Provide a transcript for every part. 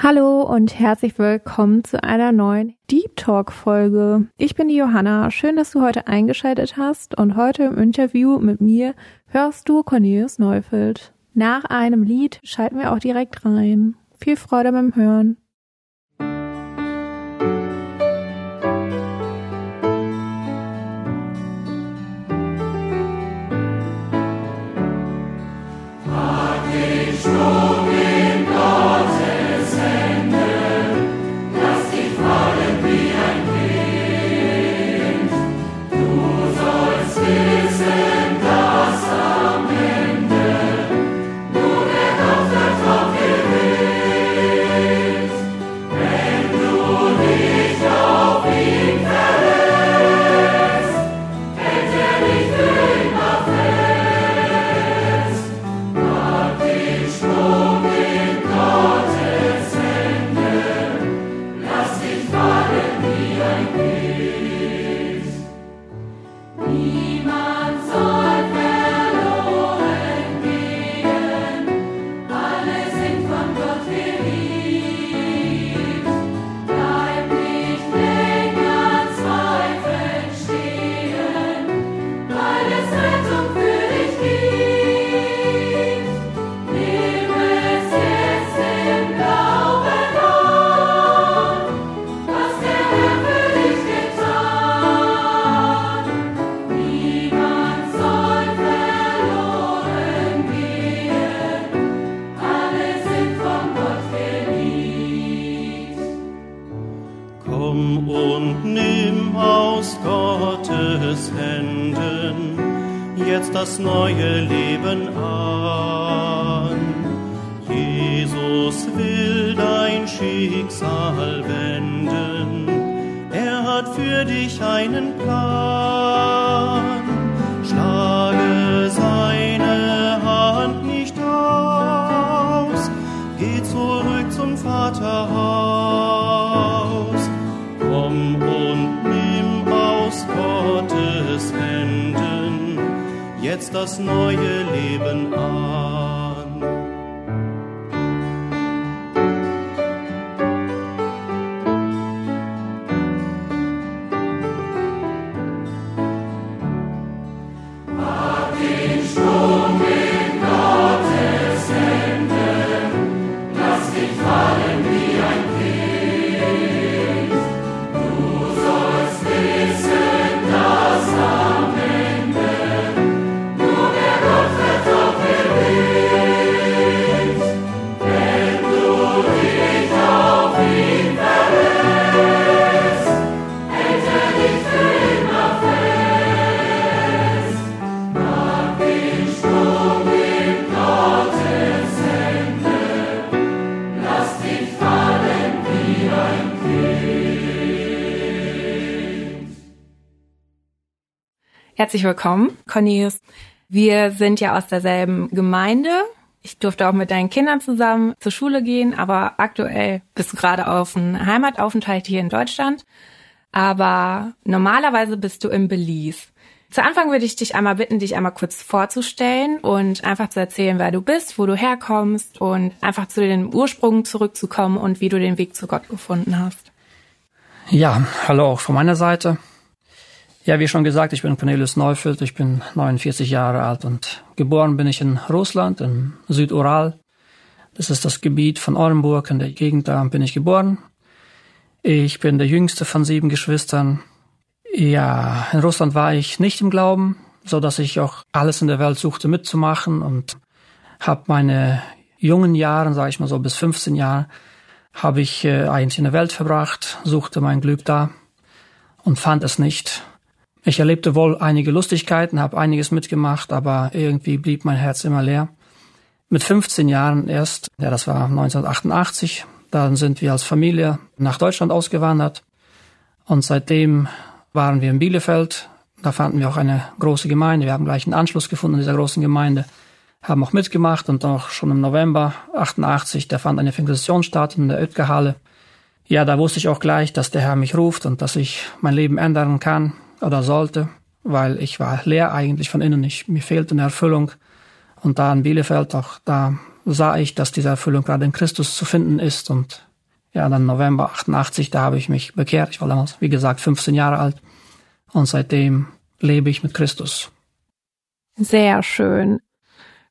Hallo und herzlich willkommen zu einer neuen Deep Talk Folge. Ich bin die Johanna. Schön, dass du heute eingeschaltet hast und heute im Interview mit mir hörst du Cornelius Neufeld. Nach einem Lied schalten wir auch direkt rein. Viel Freude beim Hören. Das neue Leben an. Herzlich willkommen, Cornelius. Wir sind ja aus derselben Gemeinde. Ich durfte auch mit deinen Kindern zusammen zur Schule gehen, aber aktuell bist du gerade auf einem Heimataufenthalt hier in Deutschland. Aber normalerweise bist du in Belize. Zu Anfang würde ich dich einmal bitten, dich einmal kurz vorzustellen und einfach zu erzählen, wer du bist, wo du herkommst und einfach zu den Ursprüngen zurückzukommen und wie du den Weg zu Gott gefunden hast. Ja, hallo auch von meiner Seite. Ja, wie schon gesagt, ich bin Cornelius Neufeld, ich bin 49 Jahre alt und geboren bin ich in Russland, im Südural. Das ist das Gebiet von Orenburg, in der Gegend, da bin ich geboren. Ich bin der jüngste von sieben Geschwistern. Ja, in Russland war ich nicht im Glauben, so dass ich auch alles in der Welt suchte mitzumachen und habe meine jungen Jahren, sage ich mal so bis 15 Jahre, habe ich äh, eigentlich in der Welt verbracht, suchte mein Glück da und fand es nicht. Ich erlebte wohl einige Lustigkeiten, habe einiges mitgemacht, aber irgendwie blieb mein Herz immer leer. Mit 15 Jahren erst, ja, das war 1988, dann sind wir als Familie nach Deutschland ausgewandert und seitdem waren wir in Bielefeld. Da fanden wir auch eine große Gemeinde. Wir haben gleich einen Anschluss gefunden in dieser großen Gemeinde, haben auch mitgemacht und auch schon im November 88, da fand eine Evangelisation statt in der Oetker-Halle. Ja, da wusste ich auch gleich, dass der Herr mich ruft und dass ich mein Leben ändern kann oder sollte, weil ich war leer eigentlich von innen. Ich, mir fehlte eine Erfüllung. Und da in Bielefeld, auch da sah ich, dass diese Erfüllung gerade in Christus zu finden ist. Und ja, dann November 88, da habe ich mich bekehrt. Ich war damals, wie gesagt, 15 Jahre alt. Und seitdem lebe ich mit Christus. Sehr schön.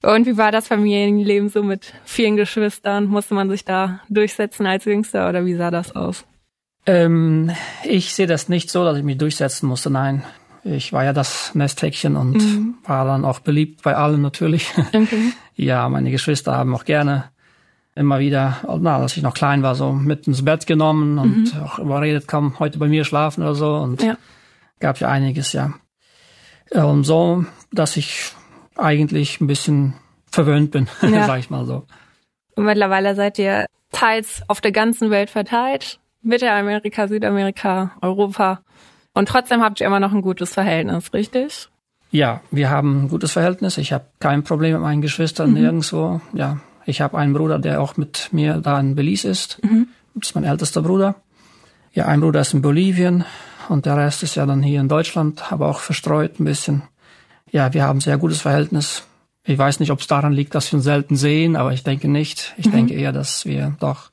Und wie war das Familienleben so mit vielen Geschwistern? Musste man sich da durchsetzen als Jüngster oder wie sah das aus? Ähm, ich sehe das nicht so, dass ich mich durchsetzen musste. Nein, ich war ja das Nesthäkchen und mhm. war dann auch beliebt bei allen natürlich. Okay. ja, meine Geschwister haben auch gerne immer wieder, na, als ich noch klein war, so mit ins Bett genommen und mhm. auch überredet, komm heute bei mir schlafen oder so. Und ja. gab ja einiges, ja. Und so, dass ich eigentlich ein bisschen verwöhnt bin, ja. sag ich mal so. Und mittlerweile seid ihr teils auf der ganzen Welt verteilt. Mittelamerika, Südamerika, Europa. Und trotzdem habt ihr immer noch ein gutes Verhältnis, richtig? Ja, wir haben ein gutes Verhältnis. Ich habe kein Problem mit meinen Geschwistern mhm. nirgendwo. Ja, ich habe einen Bruder, der auch mit mir da in Belize ist. Mhm. Das ist mein ältester Bruder. Ja, ein Bruder ist in Bolivien und der Rest ist ja dann hier in Deutschland, aber auch verstreut ein bisschen. Ja, wir haben ein sehr gutes Verhältnis. Ich weiß nicht, ob es daran liegt, dass wir uns selten sehen, aber ich denke nicht. Ich mhm. denke eher, dass wir doch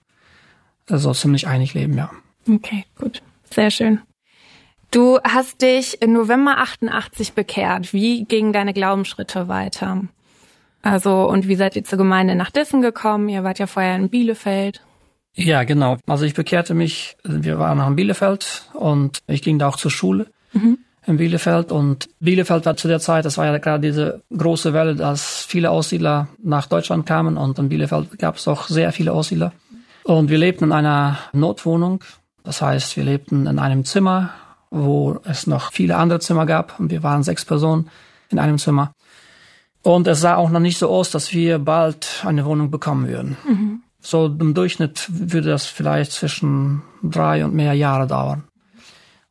so ziemlich einig leben, ja. Okay, gut. Sehr schön. Du hast dich im November 88 bekehrt. Wie gingen deine Glaubensschritte weiter? Also, und wie seid ihr zur Gemeinde nach Dissen gekommen? Ihr wart ja vorher in Bielefeld. Ja, genau. Also ich bekehrte mich, wir waren noch in Bielefeld und ich ging da auch zur Schule mhm. in Bielefeld. Und Bielefeld war zu der Zeit, das war ja gerade diese große Welle, dass viele Aussiedler nach Deutschland kamen und in Bielefeld gab es auch sehr viele Aussiedler. Und wir lebten in einer Notwohnung. Das heißt, wir lebten in einem Zimmer, wo es noch viele andere Zimmer gab. Und wir waren sechs Personen in einem Zimmer. Und es sah auch noch nicht so aus, dass wir bald eine Wohnung bekommen würden. Mhm. So im Durchschnitt würde das vielleicht zwischen drei und mehr Jahre dauern.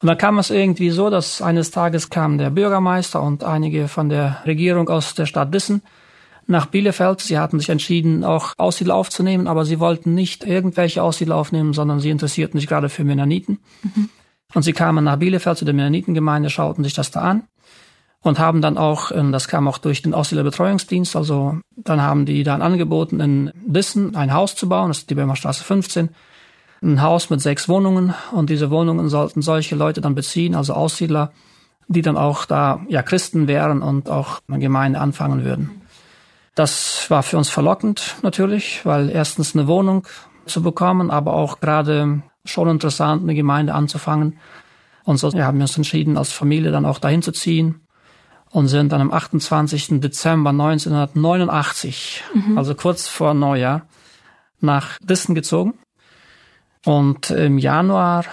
Und dann kam es irgendwie so, dass eines Tages kam der Bürgermeister und einige von der Regierung aus der Stadt Dissen nach Bielefeld. Sie hatten sich entschieden, auch Aussiedler aufzunehmen, aber sie wollten nicht irgendwelche Aussiedler aufnehmen, sondern sie interessierten sich gerade für Mennoniten. Mhm. Und sie kamen nach Bielefeld zu der Mennonitengemeinde, schauten sich das da an und haben dann auch, ähm, das kam auch durch den Auszählerbetreuungsdienst, also dann haben die dann angeboten, in Dissen ein Haus zu bauen, das ist die Böhmerstraße 15, ein Haus mit sechs Wohnungen und diese Wohnungen sollten solche Leute dann beziehen, also Aussiedler, die dann auch da ja Christen wären und auch eine Gemeinde anfangen würden. Das war für uns verlockend natürlich, weil erstens eine Wohnung zu bekommen, aber auch gerade schon interessant, eine Gemeinde anzufangen. Und so ja, haben wir uns entschieden, als Familie dann auch dahin zu ziehen und sind dann am 28. Dezember 1989, mhm. also kurz vor Neujahr, nach Dissen gezogen. Und im Januar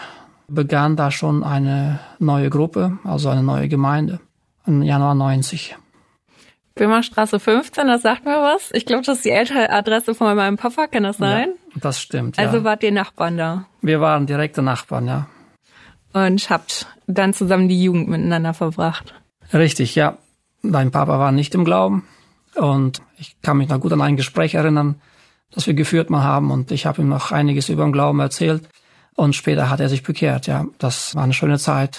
begann da schon eine neue Gruppe, also eine neue Gemeinde, im Januar 90. Böhmerstraße 15, das sagt mir was. Ich glaube, das ist die ältere Adresse von meinem Papa, kann das sein? Ja, das stimmt, ja. Also wart ihr Nachbarn da? Wir waren direkte Nachbarn, ja. Und habt dann zusammen die Jugend miteinander verbracht. Richtig, ja. Mein Papa war nicht im Glauben und ich kann mich noch gut an ein Gespräch erinnern, das wir geführt mal haben und ich habe ihm noch einiges über den Glauben erzählt und später hat er sich bekehrt. Ja, das war eine schöne Zeit,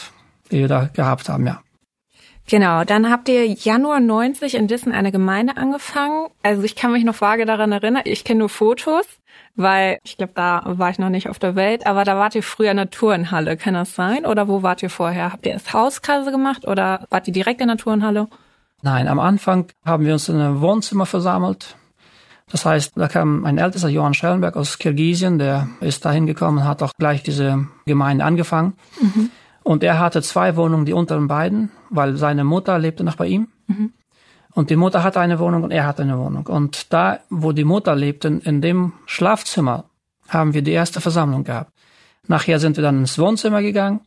die wir da gehabt haben, ja. Genau, dann habt ihr Januar 90 in Dissen eine Gemeinde angefangen. Also ich kann mich noch vage daran erinnern, ich kenne nur Fotos, weil ich glaube, da war ich noch nicht auf der Welt, aber da wart ihr früher in der Turnhalle, kann das sein? Oder wo wart ihr vorher? Habt ihr erst Hauskasse gemacht oder wart ihr direkt in der Turnhalle? Nein, am Anfang haben wir uns in einem Wohnzimmer versammelt. Das heißt, da kam ein ältester Johann Schellenberg aus Kirgisien, der ist da hingekommen und hat auch gleich diese Gemeinde angefangen. Mhm. Und er hatte zwei Wohnungen, die unteren beiden, weil seine Mutter lebte noch bei ihm. Mhm. Und die Mutter hatte eine Wohnung und er hatte eine Wohnung. Und da, wo die Mutter lebte, in dem Schlafzimmer, haben wir die erste Versammlung gehabt. Nachher sind wir dann ins Wohnzimmer gegangen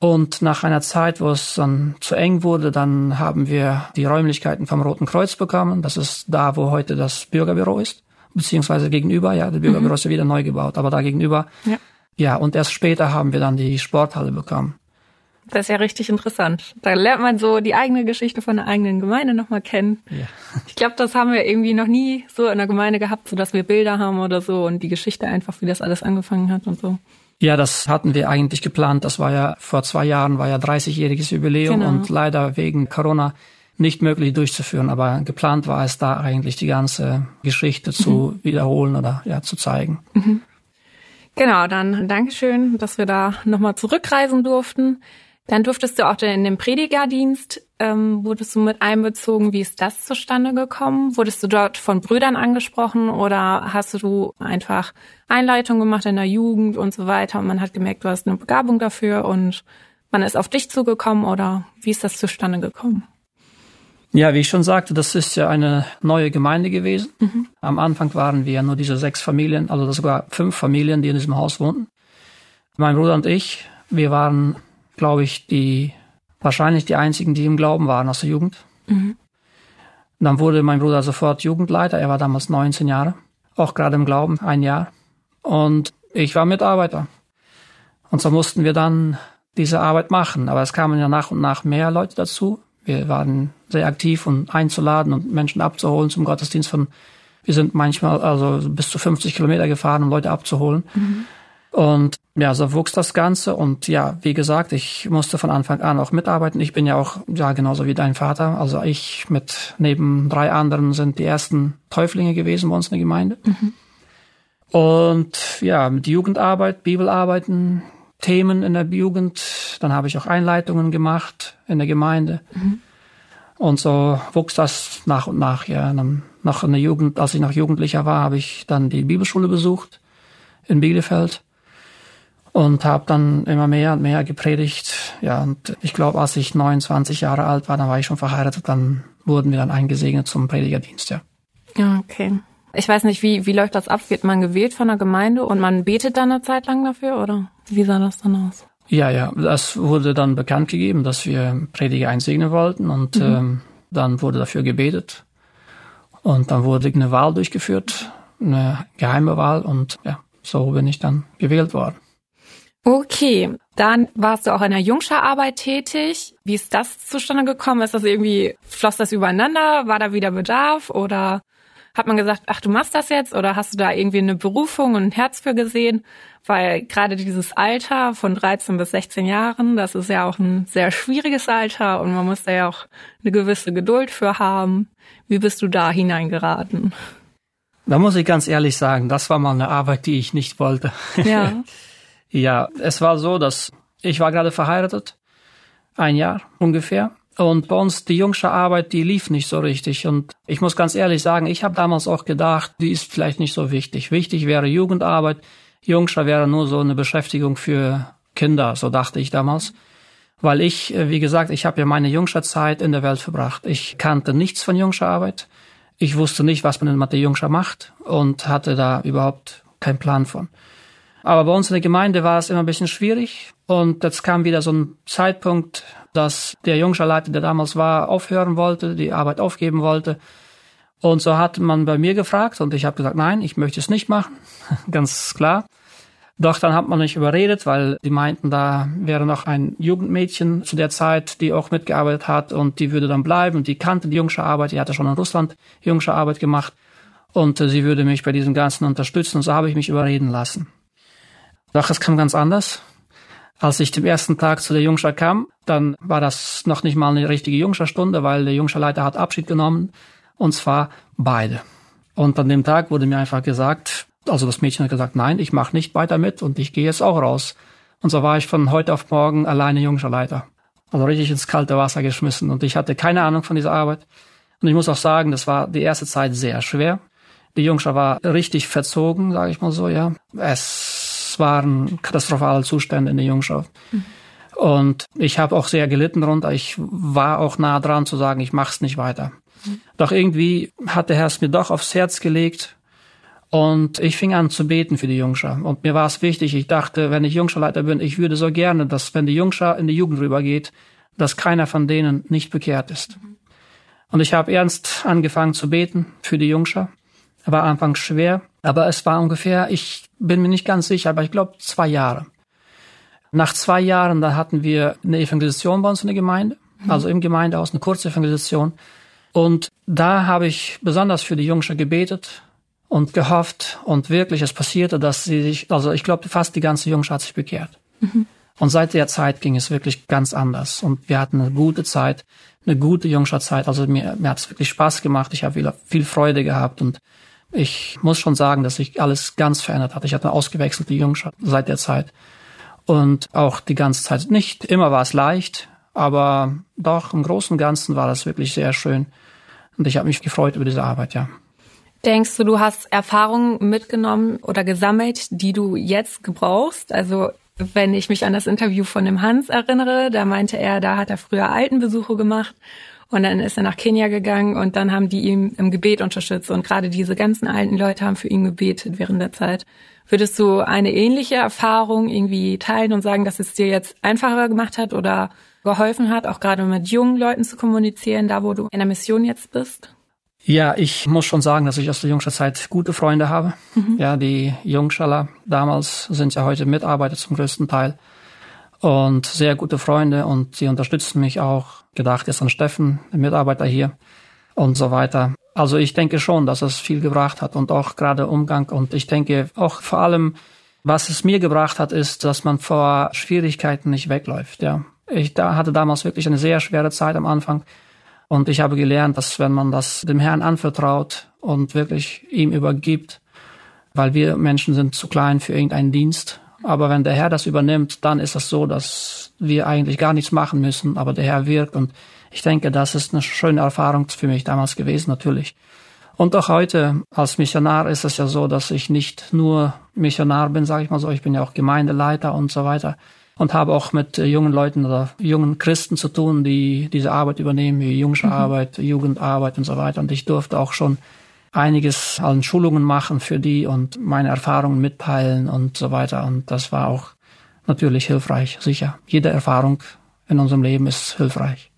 und nach einer Zeit, wo es dann zu eng wurde, dann haben wir die Räumlichkeiten vom Roten Kreuz bekommen. Das ist da, wo heute das Bürgerbüro ist, beziehungsweise gegenüber. Ja, das Bürgerbüro mhm. ist ja wieder neu gebaut, aber da gegenüber. Ja. Ja, und erst später haben wir dann die Sporthalle bekommen. Das ist ja richtig interessant. Da lernt man so die eigene Geschichte von der eigenen Gemeinde nochmal kennen. Ja. Ich glaube, das haben wir irgendwie noch nie so in der Gemeinde gehabt, so dass wir Bilder haben oder so und die Geschichte einfach, wie das alles angefangen hat und so. Ja, das hatten wir eigentlich geplant. Das war ja vor zwei Jahren, war ja 30-jähriges Jubiläum Genau. und leider wegen Corona nicht möglich durchzuführen. Aber geplant war es da eigentlich die ganze Geschichte zu wiederholen oder ja zu zeigen. Genau, dann Dankeschön, dass wir da nochmal zurückreisen durften. Dann durftest du auch in den Predigerdienst, ähm, wurdest du mit einbezogen. Wie ist das zustande gekommen? Wurdest du dort von Brüdern angesprochen oder hast du einfach Einleitung gemacht in der Jugend und so weiter und man hat gemerkt, du hast eine Begabung dafür und man ist auf dich zugekommen oder wie ist das zustande gekommen? Ja, wie ich schon sagte, das ist ja eine neue Gemeinde gewesen. Am Anfang waren wir nur diese sechs Familien, also sogar fünf Familien, die in diesem Haus wohnten. Mein Bruder und ich, wir waren, glaube ich, die wahrscheinlich die einzigen, die im Glauben waren aus der Jugend. Dann wurde mein Bruder sofort Jugendleiter. Er war damals 19 Jahre, auch gerade im Glauben, ein Jahr. Und ich war Mitarbeiter. Und so mussten wir dann diese Arbeit machen. Aber es kamen ja nach und nach mehr Leute dazu. Wir waren sehr aktiv und einzuladen und Menschen abzuholen zum Gottesdienst von, wir sind manchmal also bis zu 50 Kilometer gefahren, um Leute abzuholen. Und ja, so wuchs das Ganze. Und ja, wie gesagt, ich musste von Anfang an auch mitarbeiten. Ich bin ja auch, ja, genauso wie dein Vater. Also ich mit neben drei anderen sind die ersten Täuflinge gewesen bei uns in der Gemeinde. Und ja, mit Jugendarbeit, Bibelarbeiten, Themen in der Jugend. Dann habe ich auch Einleitungen gemacht in der Gemeinde. Und so wuchs das nach und nach. Ja, noch in der Jugend, als ich noch Jugendlicher war, habe ich dann die Bibelschule besucht in Bielefeld und habe dann immer mehr und mehr gepredigt. Ja, und ich glaube, als ich 29 Jahre alt war, dann war ich schon verheiratet, dann wurden wir dann eingesegnet zum Predigerdienst, ja. Ja, okay. Ich weiß nicht, wie, wie läuft das ab? Wird man gewählt von der Gemeinde und man betet dann eine Zeit lang dafür oder wie sah das dann aus? Ja, ja, das wurde dann bekannt gegeben, dass wir Prediger einsegnen wollten und ähm, dann wurde dafür gebetet und dann wurde eine Wahl durchgeführt, eine geheime Wahl und ja, so bin ich dann gewählt worden. Okay, dann warst du auch in der Jungscherarbeit tätig. Wie ist das zustande gekommen? Ist das irgendwie, floss das übereinander? War da wieder Bedarf oder hat man gesagt, ach, du machst das jetzt oder hast du da irgendwie eine Berufung und ein Herz für gesehen? Weil gerade dieses Alter von 13 bis 16 Jahren, das ist ja auch ein sehr schwieriges Alter und man muss da ja auch eine gewisse Geduld für haben. Wie bist du da hineingeraten? Da muss ich ganz ehrlich sagen, das war mal eine Arbeit, die ich nicht wollte. Ja. Ja, es war so, dass ich war gerade verheiratet, ein Jahr ungefähr. Und bei uns die jungsche Arbeit, die lief nicht so richtig. Und ich muss ganz ehrlich sagen, ich habe damals auch gedacht, die ist vielleicht nicht so wichtig. Wichtig wäre Jugendarbeit. Jungscher wäre nur so eine Beschäftigung für Kinder, so dachte ich damals. Weil ich, äh, wie gesagt, ich habe ja meine jungscher Zeit in der Welt verbracht. Ich kannte nichts von jungscher Arbeit. Ich wusste nicht, was man in Mathe Jungscher macht und hatte da überhaupt keinen Plan von. Aber bei uns in der Gemeinde war es immer ein bisschen schwierig. Und jetzt kam wieder so ein Zeitpunkt, dass der Jungscherleiter, der damals war, aufhören wollte, die Arbeit aufgeben wollte. Und so hat man bei mir gefragt und ich habe gesagt, nein, ich möchte es nicht machen. Ganz klar. Doch dann hat man mich überredet, weil die meinten, da wäre noch ein Jugendmädchen zu der Zeit, die auch mitgearbeitet hat und die würde dann bleiben und die kannte die jungsche Arbeit, die hatte schon in Russland jungsche Arbeit gemacht und äh, sie würde mich bei diesem Ganzen unterstützen und so habe ich mich überreden lassen. Doch es kam ganz anders. Als ich dem ersten Tag zu der Jungscher kam, dann war das noch nicht mal eine richtige Jungscher-Stunde, weil der Jungscherleiter hat Abschied genommen, und zwar beide. Und an dem Tag wurde mir einfach gesagt, also das Mädchen hat gesagt, nein, ich mache nicht weiter mit und ich gehe jetzt auch raus. Und so war ich von heute auf morgen alleine Jungscherleiter. Also richtig ins kalte Wasser geschmissen und ich hatte keine Ahnung von dieser Arbeit. Und ich muss auch sagen, das war die erste Zeit sehr schwer. Die Jungscher war richtig verzogen, sage ich mal so, ja. Es waren katastrophale Zustände in der Jungscher. Und ich habe auch sehr gelitten darunter. Ich war auch nah dran zu sagen, ich mach's nicht weiter. Doch irgendwie hat der Herr es mir doch aufs Herz gelegt und ich fing an zu beten für die Jungscher. Und mir war es wichtig, ich dachte, wenn ich Jungscherleiter bin, ich würde so gerne, dass wenn die Jungscher in die Jugend rübergeht, dass keiner von denen nicht bekehrt ist. Und ich habe ernst angefangen zu beten für die Jungscher. War anfangs schwer, aber es war ungefähr, ich bin mir nicht ganz sicher, aber ich glaube zwei Jahre. Nach zwei Jahren, da hatten wir eine Evangelisation bei uns in der Gemeinde, mhm. also im Gemeindehaus, eine kurze Evangelisation. Und da habe ich besonders für die Jungscher gebetet und gehofft und wirklich es passierte, dass sie sich, also ich glaube fast die ganze Jungscher hat sich bekehrt. Mhm. Und seit der Zeit ging es wirklich ganz anders und wir hatten eine gute Zeit, eine gute Jungscher Zeit. Also mir, mir hat es wirklich Spaß gemacht, ich habe viel, viel Freude gehabt und ich muss schon sagen, dass sich alles ganz verändert hat. Ich hatte eine ausgewechselte Jungscher seit der Zeit und auch die ganze Zeit. Nicht immer war es leicht, aber doch im Großen und Ganzen war das wirklich sehr schön und ich habe mich gefreut über diese Arbeit, ja. Denkst du, du hast Erfahrungen mitgenommen oder gesammelt, die du jetzt gebrauchst? Also wenn ich mich an das Interview von dem Hans erinnere, da meinte er, da hat er früher Altenbesuche gemacht und dann ist er nach Kenia gegangen und dann haben die ihm im Gebet unterstützt und gerade diese ganzen alten Leute haben für ihn gebetet während der Zeit. Würdest du eine ähnliche Erfahrung irgendwie teilen und sagen, dass es dir jetzt einfacher gemacht hat oder geholfen hat, auch gerade mit jungen Leuten zu kommunizieren, da wo du in der Mission jetzt bist? Ja, ich muss schon sagen, dass ich aus der Jungscher Zeit gute Freunde habe. Mhm. Ja, die Jungschaler damals sind ja heute Mitarbeiter zum größten Teil und sehr gute Freunde und sie unterstützen mich auch. Gedacht ist an Steffen, der Mitarbeiter hier und so weiter. Also ich denke schon, dass es viel gebracht hat und auch gerade Umgang und ich denke auch vor allem, was es mir gebracht hat, ist, dass man vor Schwierigkeiten nicht wegläuft. Ja, ich da hatte damals wirklich eine sehr schwere Zeit am Anfang und ich habe gelernt, dass wenn man das dem Herrn anvertraut und wirklich ihm übergibt, weil wir Menschen sind zu klein für irgendeinen Dienst. Aber wenn der Herr das übernimmt, dann ist es so, dass wir eigentlich gar nichts machen müssen, aber der Herr wirkt. Und ich denke, das ist eine schöne Erfahrung für mich damals gewesen, natürlich. Und auch heute als Missionar ist es ja so, dass ich nicht nur Missionar bin, sage ich mal so, ich bin ja auch Gemeindeleiter und so weiter und habe auch mit jungen Leuten oder jungen Christen zu tun, die diese Arbeit übernehmen, wie Jungsarbeit, mhm. Jugendarbeit und so weiter. Und ich durfte auch schon einiges an Schulungen machen für die und meine Erfahrungen mitteilen und so weiter. Und das war auch natürlich hilfreich, sicher. Jede Erfahrung in unserem Leben ist hilfreich.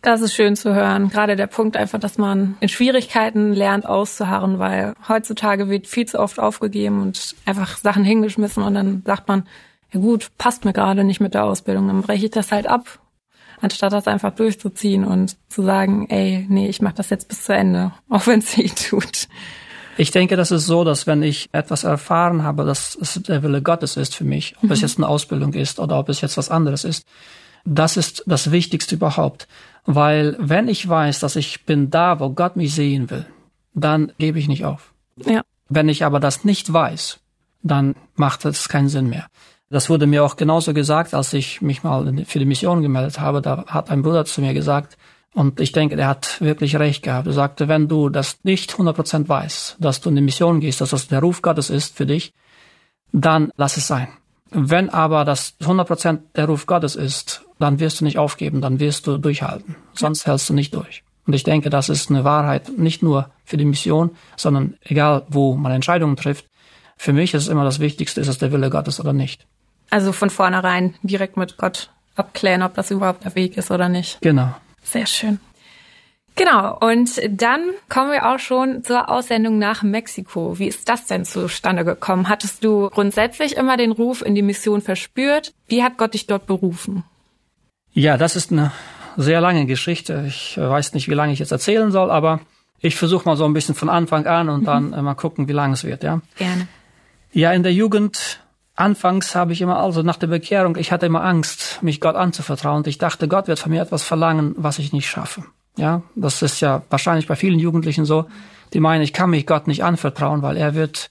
Das ist schön zu hören. Gerade der Punkt einfach, dass man in Schwierigkeiten lernt auszuharren, weil heutzutage wird viel zu oft aufgegeben und einfach Sachen hingeschmissen und dann sagt man, ja gut, passt mir gerade nicht mit der Ausbildung, dann breche ich das halt ab, anstatt das einfach durchzuziehen und zu sagen, ey, nee, ich mache das jetzt bis zu Ende, auch wenn es weh tut. Ich denke, das ist so, dass wenn ich etwas erfahren habe, dass es der Wille Gottes ist für mich, ob mhm. es jetzt eine Ausbildung ist oder ob es jetzt was anderes ist, das ist das Wichtigste überhaupt. Weil wenn ich weiß, dass ich bin da, wo Gott mich sehen will, dann gebe ich nicht auf. Ja. Wenn ich aber das nicht weiß, dann macht es keinen Sinn mehr. Das wurde mir auch genauso gesagt, als ich mich mal für die Mission gemeldet habe. Da hat ein Bruder zu mir gesagt, und ich denke, der hat wirklich recht gehabt. Er sagte, wenn du das nicht 100% weißt, dass du in die Mission gehst, dass das der Ruf Gottes ist für dich, dann lass es sein. Wenn aber das 100% der Ruf Gottes ist, dann wirst du nicht aufgeben, dann wirst du durchhalten. Sonst hältst du nicht durch. Und ich denke, das ist eine Wahrheit, nicht nur für die Mission, sondern egal, wo man Entscheidungen trifft. Für mich ist immer das Wichtigste, ist es der Wille Gottes oder nicht. Also von vornherein direkt mit Gott abklären, ob das überhaupt der Weg ist oder nicht. Genau. Sehr schön. Genau, und dann kommen wir auch schon zur Aussendung nach Mexiko. Wie ist das denn zustande gekommen? Hattest du grundsätzlich immer den Ruf in die Mission verspürt? Wie hat Gott dich dort berufen? Ja, das ist eine sehr lange Geschichte. Ich weiß nicht, wie lange ich jetzt erzählen soll, aber ich versuche mal so ein bisschen von Anfang an und mhm. dann mal gucken, wie lang es wird, ja. Gerne. Ja, in der Jugend Anfangs habe ich immer, also nach der Bekehrung, ich hatte immer Angst, mich Gott anzuvertrauen. Ich dachte, Gott wird von mir etwas verlangen, was ich nicht schaffe. Ja, das ist ja wahrscheinlich bei vielen Jugendlichen so. Die meinen, ich kann mich Gott nicht anvertrauen, weil er wird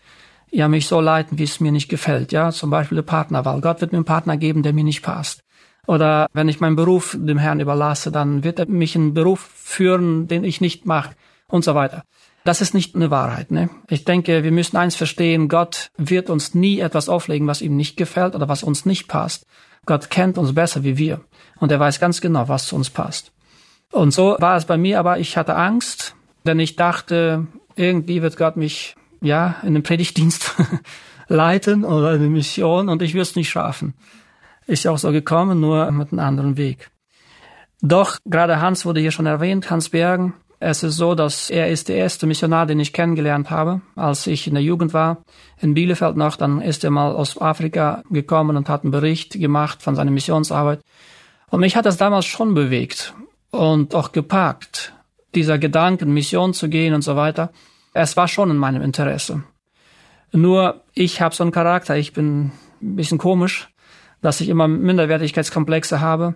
ja mich so leiten, wie es mir nicht gefällt. Ja, zum Beispiel eine Partnerwahl. Gott wird mir einen Partner geben, der mir nicht passt. Oder wenn ich meinen Beruf dem Herrn überlasse, dann wird er mich in einen Beruf führen, den ich nicht mache und so weiter. Das ist nicht eine Wahrheit. Ne? Ich denke, wir müssen eins verstehen, Gott wird uns nie etwas auflegen, was ihm nicht gefällt oder was uns nicht passt. Gott kennt uns besser wie wir und er weiß ganz genau, was zu uns passt. Und so war es bei mir, aber ich hatte Angst, denn ich dachte, irgendwie wird Gott mich ja in den Predigtdienst leiten oder in die Mission und ich würde es nicht schaffen. Ist ja auch so gekommen, nur mit einem anderen Weg. Doch, gerade Hans wurde hier schon erwähnt, Hans Bergen, Es ist so, dass er ist der erste Missionar, den ich kennengelernt habe, als ich in der Jugend war, in Bielefeld noch. Dann ist er mal aus Afrika gekommen und hat einen Bericht gemacht von seiner Missionsarbeit. Und mich hat das damals schon bewegt und auch gepackt, dieser Gedanken, Mission zu gehen und so weiter. Es war schon in meinem Interesse. Nur ich habe so einen Charakter, ich bin ein bisschen komisch, dass ich immer Minderwertigkeitskomplexe habe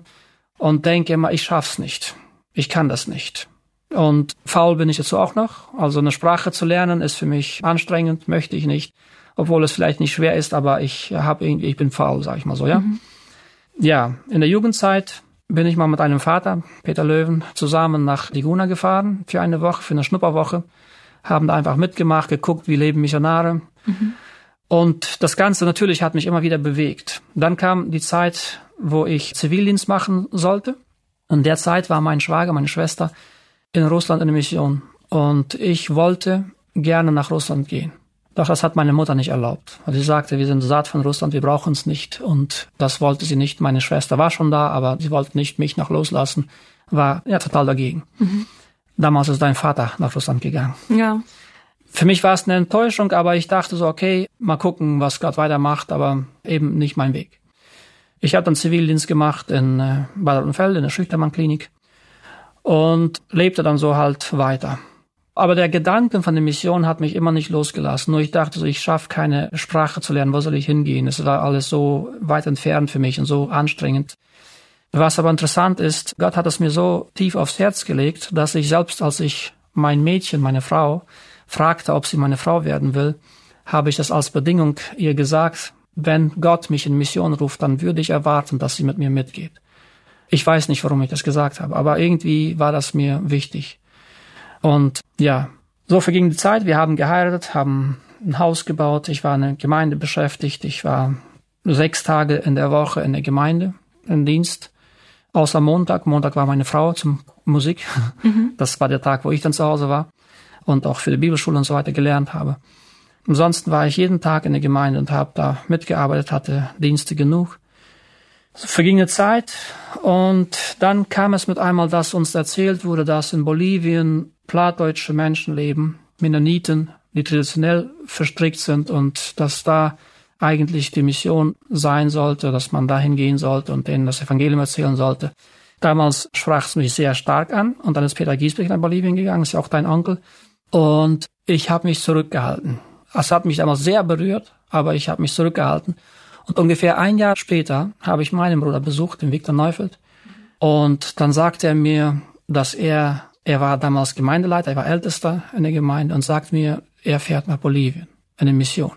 und denke immer, ich schaff's nicht. Ich kann das nicht. Und faul bin ich dazu auch noch. Also eine Sprache zu lernen ist für mich anstrengend, möchte ich nicht. Obwohl es vielleicht nicht schwer ist, aber ich habe irgendwie, ich bin faul, sag ich mal so, ja. Mhm. Ja, in der Jugendzeit bin ich mal mit einem Vater, Peter Löwen, zusammen nach Liguna gefahren für eine Woche, für eine Schnupperwoche. Haben da einfach mitgemacht, geguckt, wie leben Missionare. Mhm. Und das Ganze natürlich hat mich immer wieder bewegt. Dann kam die Zeit, wo ich Zivildienst machen sollte. In der Zeit war mein Schwager, meine Schwester in Russland in der Mission. Und ich wollte gerne nach Russland gehen. Doch das hat meine Mutter nicht erlaubt. Sie sagte, wir sind satt von Russland, wir brauchen es nicht. Und das wollte sie nicht. Meine Schwester war schon da, aber sie wollte nicht mich noch loslassen. War ja total dagegen. Mhm. Damals ist dein Vater nach Russland gegangen. Ja. Für mich war es eine Enttäuschung, aber ich dachte so, okay, mal gucken, was Gott weitermacht, aber eben nicht mein Weg. Ich habe dann Zivildienst gemacht in äh, Baden-Feld, in der Schüchtermann-Klinik und lebte dann so halt weiter. Aber der Gedanke von der Mission hat mich immer nicht losgelassen. Nur ich dachte so, ich schaffe keine Sprache zu lernen. Wo soll ich hingehen? Es war alles so weit entfernt für mich und so anstrengend. Was aber interessant ist, Gott hat es mir so tief aufs Herz gelegt, dass ich selbst, als ich mein Mädchen, meine Frau, fragte, ob sie meine Frau werden will, habe ich das als Bedingung ihr gesagt, wenn Gott mich in Mission ruft, dann würde ich erwarten, dass sie mit mir mitgeht. Ich weiß nicht, warum ich das gesagt habe, aber irgendwie war das mir wichtig. Und ja, so verging die Zeit. Wir haben geheiratet, haben ein Haus gebaut. Ich war in der Gemeinde beschäftigt. Ich war sechs Tage in der Woche in der Gemeinde, im Dienst. Außer Montag. Montag war meine Frau zum Musik. Mhm. Das war der Tag, wo ich dann zu Hause war und auch für die Bibelschule und so weiter gelernt habe. Ansonsten war ich jeden Tag in der Gemeinde und habe da mitgearbeitet, hatte Dienste genug. So verging eine Zeit und dann kam es mit einmal, dass uns erzählt wurde, dass in Bolivien plattdeutsche Menschen leben, Mennoniten, die traditionell verstrickt sind und dass da eigentlich die Mission sein sollte, dass man dahin gehen sollte und denen das Evangelium erzählen sollte. Damals sprach es mich sehr stark an und dann ist Peter Giesbrecht nach Bolivien gegangen, ist ja auch dein Onkel. Und ich habe mich zurückgehalten. Es hat mich damals sehr berührt, aber ich habe mich zurückgehalten. Und ungefähr ein Jahr später habe ich meinen Bruder besucht, den Viktor Neufeld. Und dann sagte er mir, dass er er war damals Gemeindeleiter, er war Ältester in der Gemeinde und sagt mir, er fährt nach Bolivien, eine Mission.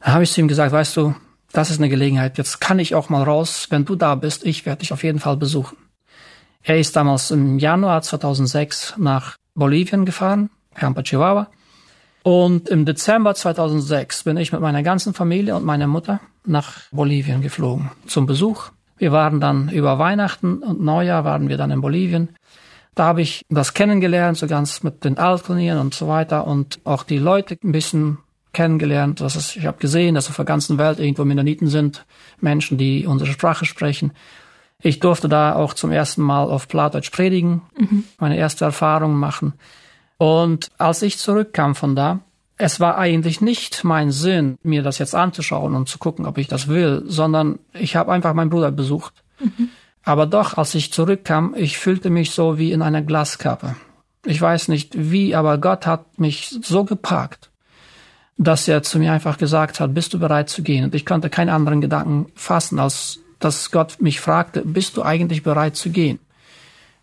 Da habe ich zu ihm gesagt, weißt du, das ist eine Gelegenheit, jetzt kann ich auch mal raus, wenn du da bist, ich werde dich auf jeden Fall besuchen. Er ist damals im Januar 2006 nach Bolivien gefahren, Campa Chihuahua. Und im Dezember 2006 bin ich mit meiner ganzen Familie und meiner Mutter nach Bolivien geflogen zum Besuch. Wir waren dann über Weihnachten und Neujahr waren wir dann in Bolivien. Da habe ich das kennengelernt, so ganz mit den Altklinieren und so weiter und auch die Leute ein bisschen kennengelernt. Das ist, ich habe gesehen, dass auf der ganzen Welt irgendwo Mennoniten sind, Menschen, die unsere Sprache sprechen. Ich durfte da auch zum ersten Mal auf Plattdeutsch predigen, mhm. meine erste Erfahrung machen. Und als ich zurückkam von da, es war eigentlich nicht mein Sinn, mir das jetzt anzuschauen und zu gucken, ob ich das will, sondern ich habe einfach meinen Bruder besucht. Mhm. Aber doch, als ich zurückkam, ich fühlte mich so wie in einer Glaskappe. Ich weiß nicht wie, aber Gott hat mich so gepackt, dass er zu mir einfach gesagt hat, bist du bereit zu gehen? Und ich konnte keinen anderen Gedanken fassen, als dass Gott mich fragte, bist du eigentlich bereit zu gehen?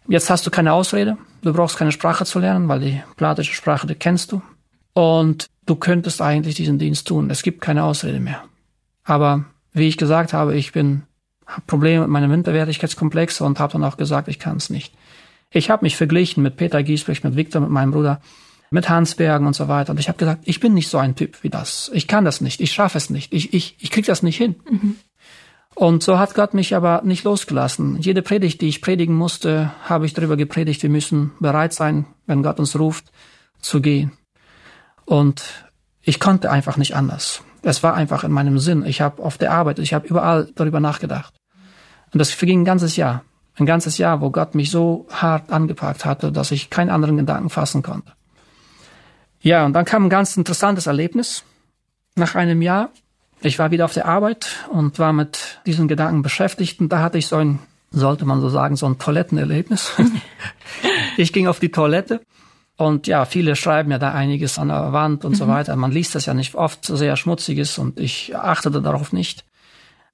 Jetzt hast du keine Ausrede, du brauchst keine Sprache zu lernen, weil die platische Sprache, die kennst du. Und du könntest eigentlich diesen Dienst tun. Es gibt keine Ausrede mehr. Aber wie ich gesagt habe, ich bin habe Probleme mit meinem Minderwertigkeitskomplex und habe dann auch gesagt, ich kann es nicht. Ich habe mich verglichen mit Peter Giesbrecht, mit Viktor, mit meinem Bruder, mit Hans Bergen und so weiter. Und ich habe gesagt, ich bin nicht so ein Typ wie das. Ich kann das nicht. Ich schaffe es nicht. Ich, ich, ich krieg das nicht hin. Mhm. Und so hat Gott mich aber nicht losgelassen. Jede Predigt, die ich predigen musste, habe ich darüber gepredigt, wir müssen bereit sein, wenn Gott uns ruft, zu gehen. Und ich konnte einfach nicht anders. Es war einfach in meinem Sinn. Ich habe auf der Arbeit, ich habe überall darüber nachgedacht. Und das verging ein ganzes Jahr. Ein ganzes Jahr, wo Gott mich so hart angepackt hatte, dass ich keinen anderen Gedanken fassen konnte. Ja, und dann kam ein ganz interessantes Erlebnis. Nach einem Jahr, ich war wieder auf der Arbeit und war mit diesen Gedanken beschäftigt und da hatte ich so ein, sollte man so sagen, so ein Toilettenerlebnis. ich ging auf die Toilette und ja, viele schreiben ja da einiges an der Wand und mhm. so weiter. Man liest das ja nicht oft, sehr schmutziges und ich achtete darauf nicht.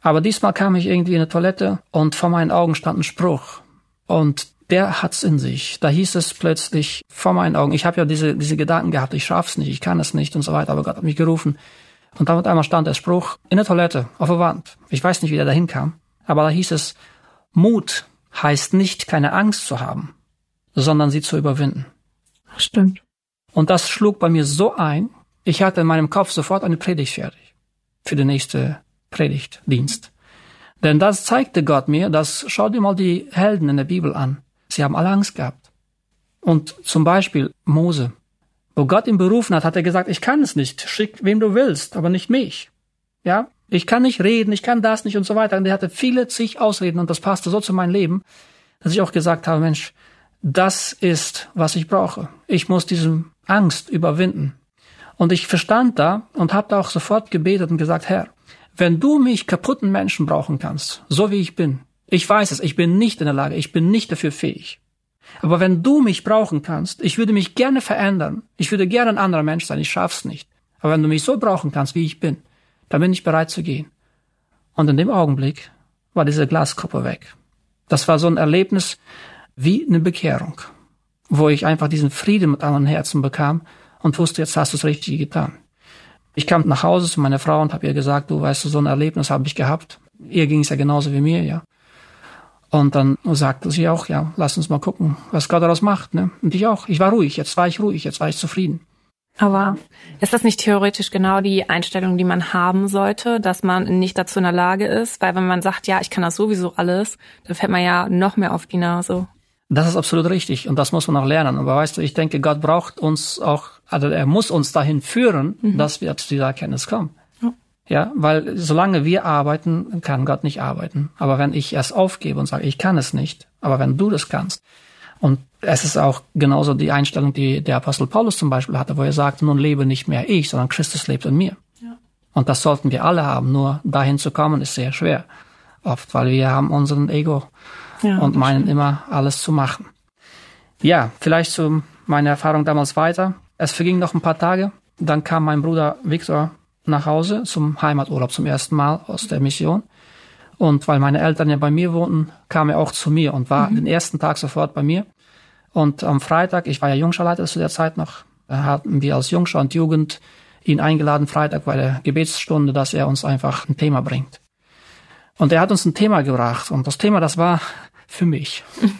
Aber diesmal kam ich irgendwie in eine Toilette und vor meinen Augen stand ein Spruch. Und der hat's in sich. Da hieß es plötzlich vor meinen Augen, ich habe ja diese, diese Gedanken gehabt, ich schaff's nicht, ich kann es nicht und so weiter, aber Gott hat mich gerufen. Und dann mit einmal stand der Spruch in der Toilette, auf der Wand. Ich weiß nicht, wie der dahin kam, aber da hieß es, Mut heißt nicht, keine Angst zu haben, sondern sie zu überwinden. Stimmt. Und das schlug bei mir so ein, ich hatte in meinem Kopf sofort eine Predigt fertig für die nächste Predigtdienst. Denn das zeigte Gott mir, dass schau dir mal die Helden in der Bibel an. Sie haben alle Angst gehabt. Und zum Beispiel Mose. Wo Gott ihn berufen hat, hat er gesagt, ich kann es nicht. Schick wem du willst, aber nicht mich. Ja? Ich kann nicht reden, ich kann das nicht und so weiter. Und er hatte viele zig Ausreden und das passte so zu meinem Leben, dass ich auch gesagt habe, Mensch, das ist, was ich brauche. Ich muss diese Angst überwinden. Und ich verstand da und habe da auch sofort gebetet und gesagt, Herr, wenn du mich kaputten Menschen brauchen kannst, so wie ich bin, ich weiß es, ich bin nicht in der Lage, ich bin nicht dafür fähig. Aber wenn du mich brauchen kannst, ich würde mich gerne verändern, ich würde gerne ein anderer Mensch sein, ich schaff's nicht. Aber wenn du mich so brauchen kannst, wie ich bin, dann bin ich bereit zu gehen. Und in dem Augenblick war diese Glaskuppe weg. Das war so ein Erlebnis, wie eine Bekehrung, wo ich einfach diesen Frieden mit anderen Herzen bekam und wusste, jetzt hast du es richtig getan. Ich kam nach Hause zu meiner Frau und habe ihr gesagt, du weißt so ein Erlebnis habe ich gehabt. Ihr ging es ja genauso wie mir, ja. Und dann sagte sie auch, ja, lass uns mal gucken, was Gott daraus macht. Ne? Und ich auch. Ich war ruhig, jetzt war ich ruhig, jetzt war ich zufrieden. Aber ist das nicht theoretisch genau die Einstellung, die man haben sollte, dass man nicht dazu in der Lage ist? Weil wenn man sagt, ja, ich kann das sowieso alles, dann fällt man ja noch mehr auf die Nase. Das ist absolut richtig und das muss man auch lernen. Aber weißt du, ich denke, Gott braucht uns auch, also er muss uns dahin führen, mhm. dass wir zu dieser Erkenntnis kommen. Ja. weil solange wir arbeiten, kann Gott nicht arbeiten. Aber wenn ich erst aufgebe und sage, ich kann es nicht, aber wenn du das kannst, und es ist auch genauso die Einstellung, die der Apostel Paulus zum Beispiel hatte, wo er sagt, nun lebe nicht mehr ich, sondern Christus lebt in mir. Ja. Und das sollten wir alle haben. Nur dahin zu kommen ist sehr schwer. Oft, weil wir haben unseren Ego ja, und meinen stimmt. immer alles zu machen. Ja, vielleicht zu meiner Erfahrung damals weiter. Es verging noch ein paar Tage. Dann kam mein Bruder Viktor nach Hause zum Heimaturlaub zum ersten Mal aus der Mission. Und weil meine Eltern ja bei mir wohnten, kam er auch zu mir und war mhm. den ersten Tag sofort bei mir. Und am Freitag, ich war ja Jungscharleiter zu der Zeit noch, hatten wir als Jungschar und Jugend ihn eingeladen, Freitag bei der Gebetsstunde, dass er uns einfach ein Thema bringt. Und er hat uns ein Thema gebracht. Und das Thema, das war für mich.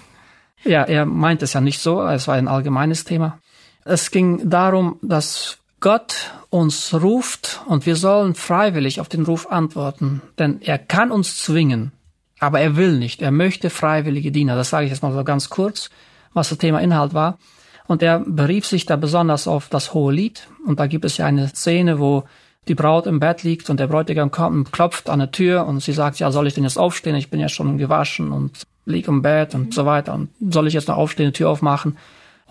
Ja, er meint es ja nicht so, es war ein allgemeines Thema. Es ging darum, dass Gott uns ruft und wir sollen freiwillig auf den Ruf antworten, denn er kann uns zwingen, aber er will nicht. Er möchte freiwillige Diener. Das sage ich jetzt mal so ganz kurz, was das Thema Inhalt war. Und er berief sich da besonders auf das hohe Lied. Und da gibt es ja eine Szene, wo die Braut im Bett liegt und der Bräutigam kommt und klopft an der Tür und sie sagt, ja, soll ich denn jetzt aufstehen? Ich bin ja schon gewaschen und lieg im Bett und so weiter. Und soll ich jetzt noch aufstehen, die Tür aufmachen?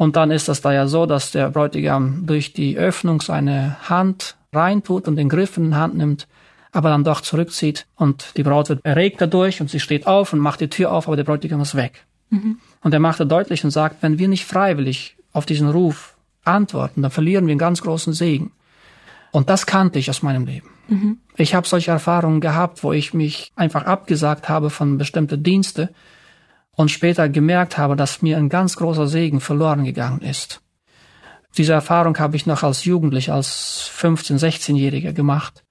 Und dann ist das da ja so, dass der Bräutigam durch die Öffnung seine Hand reintut und den Griff in die Hand nimmt, aber dann doch zurückzieht und die Braut wird erregt dadurch und sie steht auf und macht die Tür auf, aber der Bräutigam ist weg. Mhm. Und er macht er deutlich und sagt, wenn wir nicht freiwillig auf diesen Ruf antworten, dann verlieren wir einen ganz großen Segen. Und das kannte ich aus meinem Leben. Mhm. Ich habe solche Erfahrungen gehabt, wo ich mich einfach abgesagt habe von bestimmten Dienste und später gemerkt habe, dass mir ein ganz großer Segen verloren gegangen ist. Diese Erfahrung habe ich noch als Jugendlich, als 15-, 16-Jähriger gemacht.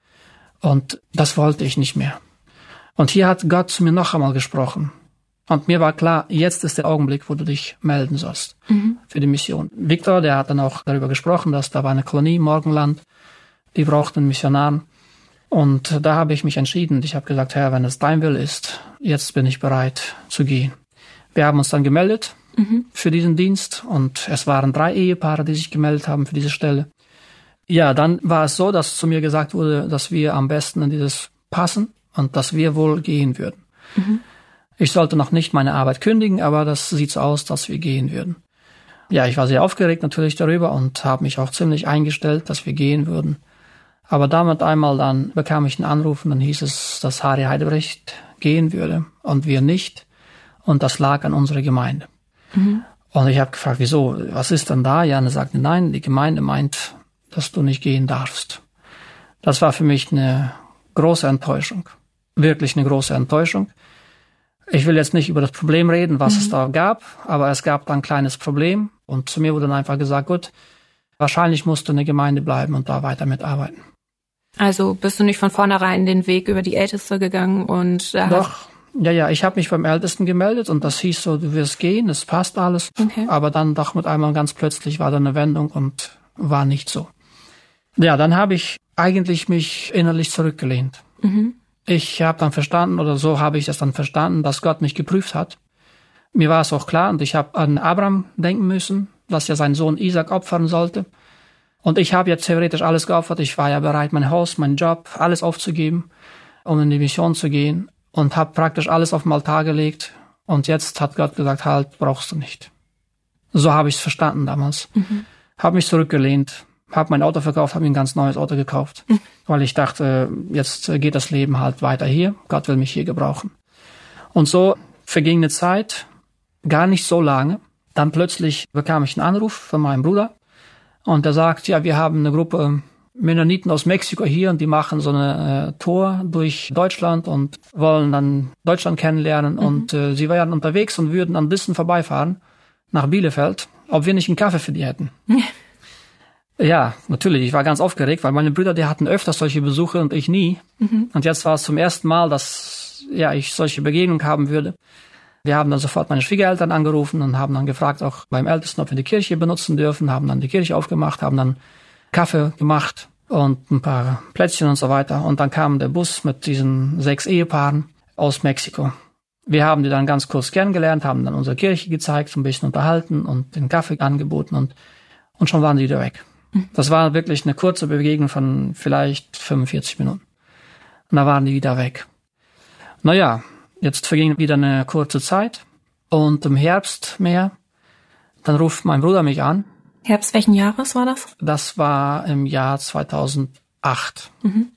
Und das wollte ich nicht mehr. Und hier hat Gott zu mir noch einmal gesprochen. Und mir war klar, jetzt ist der Augenblick, wo du dich melden sollst mhm. für die Mission. Victor, der hat dann auch darüber gesprochen, dass da war eine Kolonie, Morgenland, die brauchten Missionaren. Und da habe ich mich entschieden. Ich habe gesagt, Herr, wenn es dein Will ist, jetzt bin ich bereit zu gehen. Wir haben uns dann gemeldet mhm. für diesen Dienst und es waren drei Ehepaare, die sich gemeldet haben für diese Stelle. Ja, dann war es so, dass zu mir gesagt wurde, dass wir am besten in dieses passen und dass wir wohl gehen würden. Mhm. Ich sollte noch nicht meine Arbeit kündigen, aber das sieht so aus, dass wir gehen würden. Ja, ich war sehr aufgeregt natürlich darüber und habe mich auch ziemlich eingestellt, dass wir gehen würden. Aber damit einmal dann bekam ich einen Anruf und dann hieß es, dass Harry Heidebrecht gehen würde und wir nicht. Und das lag an unserer Gemeinde. Mhm. Und ich habe gefragt, wieso, was ist denn da? Ja, und er sagte, nein, die Gemeinde meint, dass du nicht gehen darfst. Das war für mich eine große Enttäuschung. Wirklich eine große Enttäuschung. Ich will jetzt nicht über das Problem reden, was mhm. es da gab, aber es gab da ein kleines Problem und zu mir wurde dann einfach gesagt, gut, wahrscheinlich musst du in der Gemeinde bleiben und da weiter mitarbeiten. Also bist du nicht von vornherein den Weg über die Älteste gegangen und Doch, ja, ja, ich habe mich beim Ältesten gemeldet und das hieß so, du wirst gehen, es passt alles. Okay. Aber dann doch mit einmal ganz plötzlich war da eine Wendung und war nicht so. Ja, dann habe ich eigentlich mich innerlich zurückgelehnt. Mhm. Ich habe dann verstanden, oder so habe ich das dann verstanden, dass Gott mich geprüft hat. Mir war es auch klar, und ich habe an Abraham denken müssen, dass er seinen Sohn Isaac opfern sollte. Und ich habe jetzt theoretisch alles geopfert. Ich war ja bereit, mein Haus, meinen Job, alles aufzugeben, um in die Mission zu gehen und habe praktisch alles auf den Altar gelegt. Und jetzt hat Gott gesagt, halt, brauchst du nicht. So habe ich es verstanden damals. Mhm. Habe mich zurückgelehnt, habe mein Auto verkauft, habe mir ein ganz neues Auto gekauft, mhm. weil ich dachte, jetzt geht das Leben halt weiter hier. Gott will mich hier gebrauchen. Und so verging eine Zeit, gar nicht so lange. Dann plötzlich bekam ich einen Anruf von meinem Bruder und der sagt, ja, wir haben eine Gruppe Mennoniten aus Mexiko hier und die machen so eine äh, Tour durch Deutschland und wollen dann Deutschland kennenlernen mhm. und äh, sie wären unterwegs und würden an Dissen vorbeifahren nach Bielefeld, ob wir nicht einen Kaffee für die hätten. ja, natürlich, ich war ganz aufgeregt, weil meine Brüder, die hatten öfters solche Besuche und ich nie. Mhm. Und jetzt war es zum ersten Mal, dass ja, ich solche Begegnungen haben würde. Wir haben dann sofort meine Schwiegereltern angerufen und haben dann gefragt, auch beim Ältesten, ob wir die Kirche benutzen dürfen, haben dann die Kirche aufgemacht, haben dann Kaffee gemacht und ein paar Plätzchen und so weiter. Und dann kam der Bus mit diesen sechs Ehepaaren aus Mexiko. Wir haben die dann ganz kurz kennengelernt, haben dann unsere Kirche gezeigt, ein bisschen unterhalten und den Kaffee angeboten und, und schon waren die wieder weg. Das war wirklich eine kurze Begegnung von vielleicht 45 Minuten. Und da waren die wieder weg. Naja, jetzt verging wieder eine kurze Zeit und im Herbst mehr, dann ruft mein Bruder mich an Herbst welchen Jahres war das? Das war im Jahr 2008. Mhm.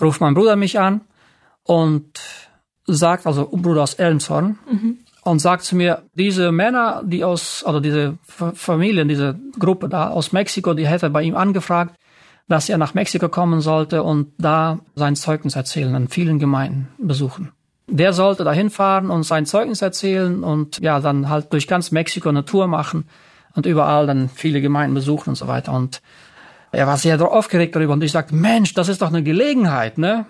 Ruft mein Bruder mich an und sagt, also Bruder aus Elmshorn, mhm. und sagt zu mir, diese Männer, die aus, also diese Familien, diese Gruppe da aus Mexiko, die hätte bei ihm angefragt, dass er nach Mexiko kommen sollte und da sein Zeugnis erzählen, an vielen Gemeinden besuchen. Der sollte da hinfahren und sein Zeugnis erzählen und ja, dann halt durch ganz Mexiko eine Tour machen und überall dann viele Gemeinden besuchen und so weiter. Und er war sehr aufgeregt darüber und ich sagte, Mensch, das ist doch eine Gelegenheit, ne?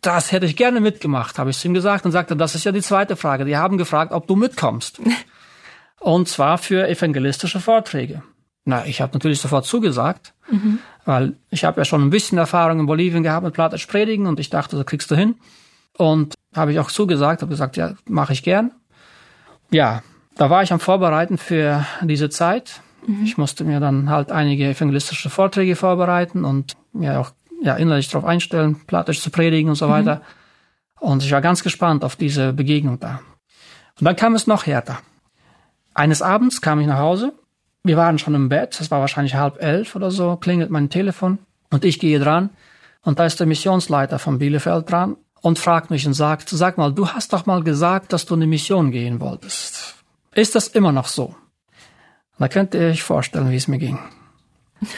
Das hätte ich gerne mitgemacht, habe ich zu ihm gesagt und sagte, das ist ja die zweite Frage. Die haben gefragt, ob du mitkommst. und zwar für evangelistische Vorträge. Na, ich habe natürlich sofort zugesagt, mhm. weil ich habe ja schon ein bisschen Erfahrung in Bolivien gehabt mit Platisch Predigen und ich dachte, das kriegst du hin. Und habe ich auch zugesagt, habe gesagt, ja, mache ich gern. Ja, da war ich am Vorbereiten für diese Zeit. Mhm. Ich musste mir dann halt einige evangelistische Vorträge vorbereiten und mir auch ja, innerlich darauf einstellen, platisch zu predigen und so mhm. weiter. Und ich war ganz gespannt auf diese Begegnung da. Und dann kam es noch härter. Eines Abends kam ich nach Hause. Wir waren schon im Bett. Es war wahrscheinlich halb elf oder so. Klingelt mein Telefon und ich gehe dran. Und da ist der Missionsleiter von Bielefeld dran und fragt mich und sagt, sag mal, du hast doch mal gesagt, dass du in die Mission gehen wolltest. Ist das immer noch so? Da könnt ihr euch vorstellen, wie es mir ging.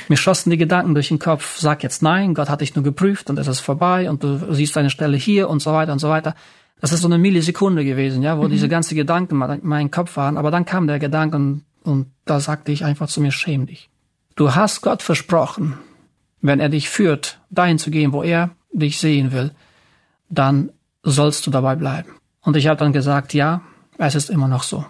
Mir schossen die Gedanken durch den Kopf, sag jetzt nein, Gott hat dich nur geprüft und es ist vorbei und du siehst deine Stelle hier und so weiter und so weiter. Das ist so eine Millisekunde gewesen, ja, wo mhm. diese ganzen Gedanken in meinem Kopf waren. Aber dann kam der Gedanke und, und da sagte ich einfach zu mir, schäm dich. Du hast Gott versprochen, wenn er dich führt, dahin zu gehen, wo er dich sehen will, dann sollst du dabei bleiben. Und ich habe dann gesagt, ja, es ist immer noch so.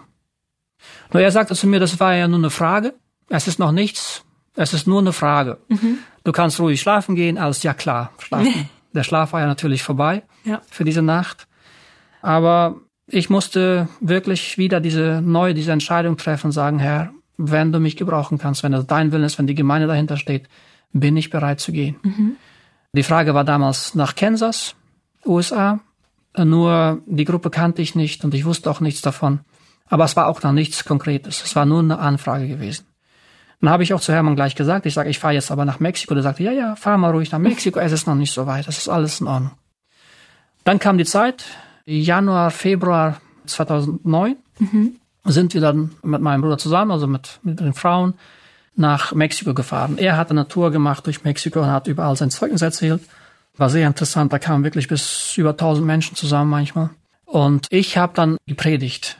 Nur er sagte zu mir, das war ja nur eine Frage. Es ist noch nichts. Es ist nur eine Frage. Mhm. Du kannst ruhig schlafen gehen. Alles ja klar, schlafen. Der Schlaf war ja natürlich vorbei ja. für diese Nacht. Aber ich musste wirklich wieder diese neue, diese Entscheidung treffen sagen, Herr, wenn du mich gebrauchen kannst, wenn das dein Willen ist, wenn die Gemeinde dahinter steht, bin ich bereit zu gehen. Mhm. Die Frage war damals nach Kansas, USA. Nur die Gruppe kannte ich nicht und ich wusste auch nichts davon. Aber es war auch noch nichts Konkretes. Es war nur eine Anfrage gewesen. Dann habe ich auch zu Hermann gleich gesagt, ich sage, ich fahre jetzt aber nach Mexiko. Der sagte, ja, ja, fahr mal ruhig nach Mexiko, es ist noch nicht so weit, es ist alles in Ordnung. Dann kam die Zeit, Januar, Februar 2009, mhm. sind wir dann mit meinem Bruder zusammen, also mit, mit den Frauen, nach Mexiko gefahren. Er hat eine Tour gemacht durch Mexiko und hat überall sein Zeugnis erzählt. War sehr interessant, da kamen wirklich bis über 1000 Menschen zusammen manchmal. Und ich habe dann gepredigt.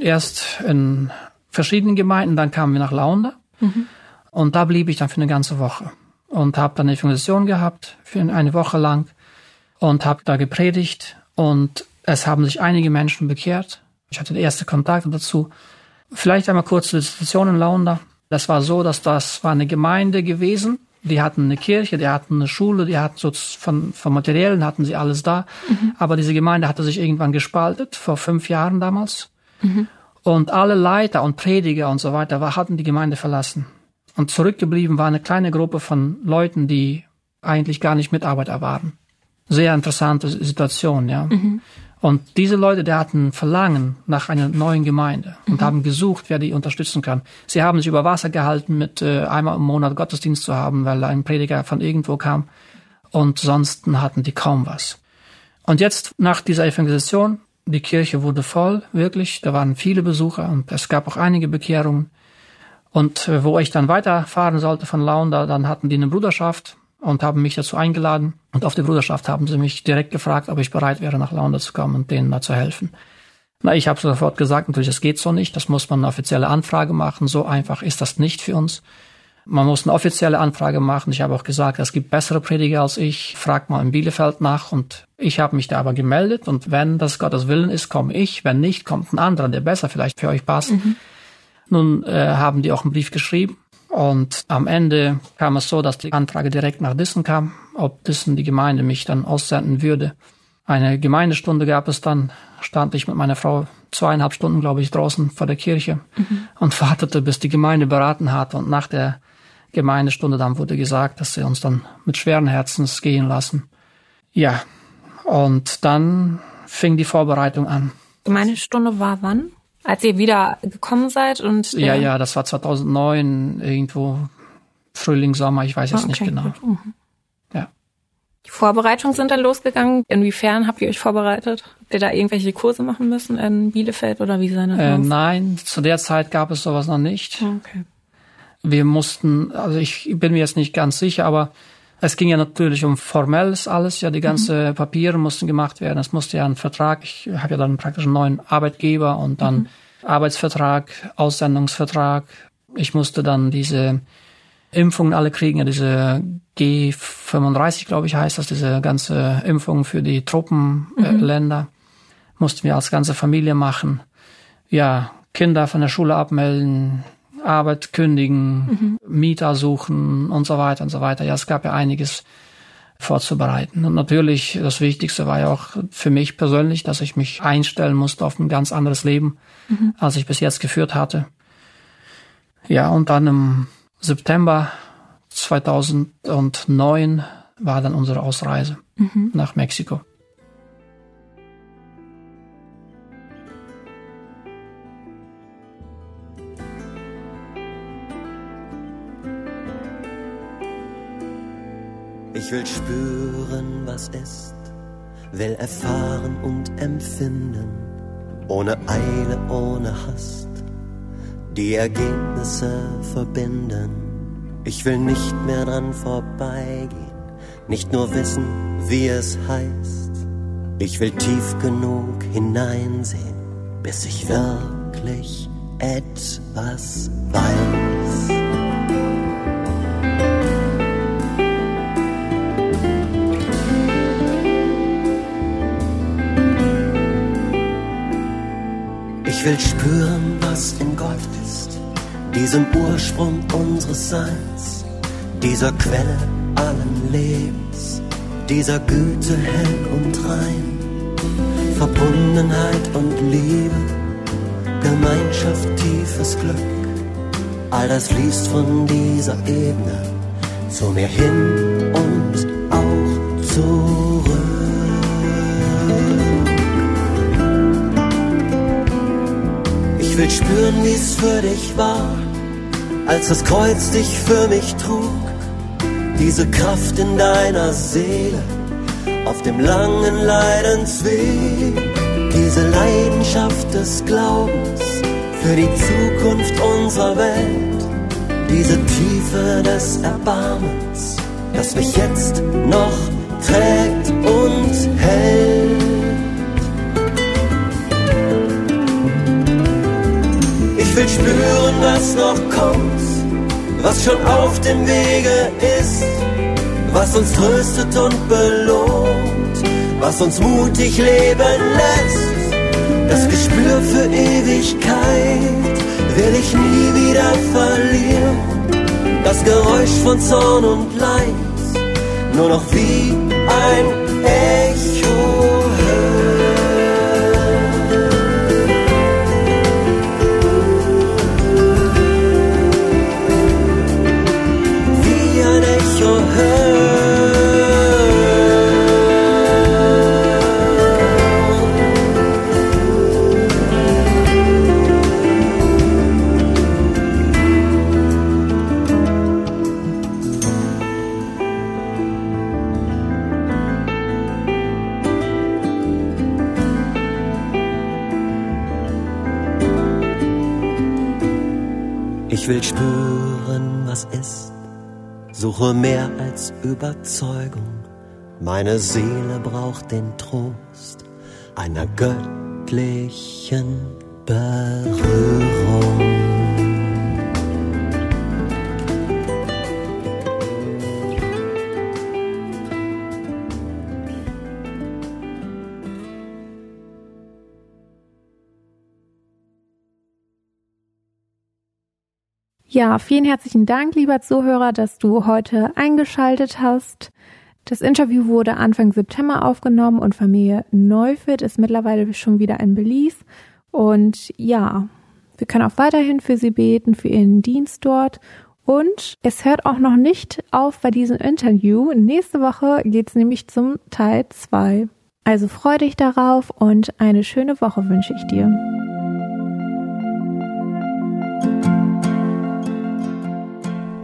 Erst in verschiedenen Gemeinden, dann kamen wir nach Launda. Mhm. Und da blieb ich dann für eine ganze Woche und habe dann eine Evangelisation gehabt für eine Woche lang und habe da gepredigt und es haben sich einige Menschen bekehrt. Ich hatte die erste Kontakte dazu. Vielleicht einmal kurz zur Situation in Launda. Das war so, dass das war eine Gemeinde gewesen. Die hatten eine Kirche, die hatten eine Schule, die hatten so von, von Materiellen hatten sie alles da. Mhm. Aber diese Gemeinde hatte sich irgendwann gespaltet, vor fünf Jahren damals. Mhm. Und alle Leiter und Prediger und so weiter war, hatten die Gemeinde verlassen. Und zurückgeblieben war eine kleine Gruppe von Leuten, die eigentlich gar nicht Mitarbeiter waren. Sehr interessante Situation, ja. Mhm. Und diese Leute, die hatten Verlangen nach einer neuen Gemeinde und mhm. haben gesucht, wer die unterstützen kann. Sie haben sich über Wasser gehalten, mit äh, einmal im Monat Gottesdienst zu haben, weil ein Prediger von irgendwo kam. Und sonst hatten die kaum was. Und jetzt, nach dieser Evangelisation, die Kirche wurde voll, wirklich. Da waren viele Besucher und es gab auch einige Bekehrungen. Und äh, wo ich dann weiterfahren sollte von Launda, dann hatten die eine Bruderschaft und haben mich dazu eingeladen. Und auf der Bruderschaft haben sie mich direkt gefragt, ob ich bereit wäre, nach Launda zu kommen und denen da zu helfen. Na, ich habe sofort gesagt, natürlich, das geht so nicht. Das muss man eine offizielle Anfrage machen. So einfach ist das nicht für uns. Man muss eine offizielle Anfrage machen. Ich habe auch gesagt, es gibt bessere Prediger als ich. Frag mal in Bielefeld nach. Und ich habe mich da aber gemeldet. Und wenn das Gottes Willen ist, komme ich. Wenn nicht, kommt ein anderer, der besser vielleicht für euch passt. Mhm. Nun äh, haben die auch einen Brief geschrieben und am Ende kam es so, dass die Anfrage direkt nach Dissen kam, ob Dissen die Gemeinde mich dann aussenden würde. Eine Gemeindestunde gab es dann, stand ich mit meiner Frau zweieinhalb Stunden, glaube ich, draußen vor der Kirche mhm. und wartete, bis die Gemeinde beraten hat. Und nach der Gemeindestunde dann wurde gesagt, dass sie uns dann mit schweren Herzens gehen lassen. Ja, und dann fing die Vorbereitung an. Gemeindestunde war wann? als ihr wieder gekommen seid und ja äh, ja das war 2009 irgendwo Frühling Sommer ich weiß jetzt okay, nicht genau mhm. ja die Vorbereitungen sind dann losgegangen inwiefern habt ihr euch vorbereitet habt ihr da irgendwelche Kurse machen müssen in Bielefeld oder wie seine äh, nein zu der Zeit gab es sowas noch nicht okay. Wir mussten also ich bin mir jetzt nicht ganz sicher aber es ging ja natürlich um formelles alles, ja, die ganze mhm. Papiere mussten gemacht werden. Es musste ja ein Vertrag, ich habe ja dann praktisch einen neuen Arbeitgeber und dann mhm. Arbeitsvertrag, Aussendungsvertrag. Ich musste dann diese Impfungen alle kriegen, ja, diese G35, glaube ich, heißt das, diese ganze Impfung für die Truppenländer. Mhm. Mussten wir als ganze Familie machen. Ja, Kinder von der Schule abmelden, Arbeit kündigen, mhm. Mieter suchen und so weiter und so weiter. Ja, es gab ja einiges vorzubereiten. Und natürlich, das Wichtigste war ja auch für mich persönlich, dass ich mich einstellen musste auf ein ganz anderes Leben, mhm. als ich bis jetzt geführt hatte. Ja, und dann im September 2009 war dann unsere Ausreise mhm. nach Mexiko. Ich will spüren, was ist, will erfahren und empfinden, ohne Eile, ohne Hast, die Ergebnisse verbinden. Ich will nicht mehr dran vorbeigehen, nicht nur wissen, wie es heißt. Ich will tief genug hineinsehen, bis ich wirklich etwas weiß. Will spüren, was in Gott ist, diesem Ursprung unseres Seins, dieser Quelle allen Lebens, dieser Güte hell und rein, Verbundenheit und Liebe, Gemeinschaft, tiefes Glück, all das fließt von dieser Ebene zu mir hin und auch zurück. Will spüren, wie's für dich war, als das Kreuz dich für mich trug. Diese Kraft in deiner Seele auf dem langen Leidensweg. Diese Leidenschaft des Glaubens für die Zukunft unserer Welt. Diese Tiefe des Erbarmens, das mich jetzt noch trägt und hält. Will spüren, was noch kommt, was schon auf dem Wege ist, was uns tröstet und belohnt, was uns mutig leben lässt. Das Gespür für Ewigkeit will ich nie wieder verlieren. Das Geräusch von Zorn und Leid, nur noch wie ein Echo will spüren, was ist, suche mehr als Überzeugung. Meine Seele braucht den Trost einer göttlichen Berührung. Ja, vielen herzlichen Dank, lieber Zuhörer, dass du heute eingeschaltet hast. Das Interview wurde Anfang September aufgenommen und Familie Neufeld ist mittlerweile schon wieder in Belize. Und ja, wir können auch weiterhin für sie beten, für ihren Dienst dort. Und es hört auch noch nicht auf bei diesem Interview. Nächste Woche geht's nämlich zum Teil 2. Also freu dich darauf und eine schöne Woche wünsche ich dir.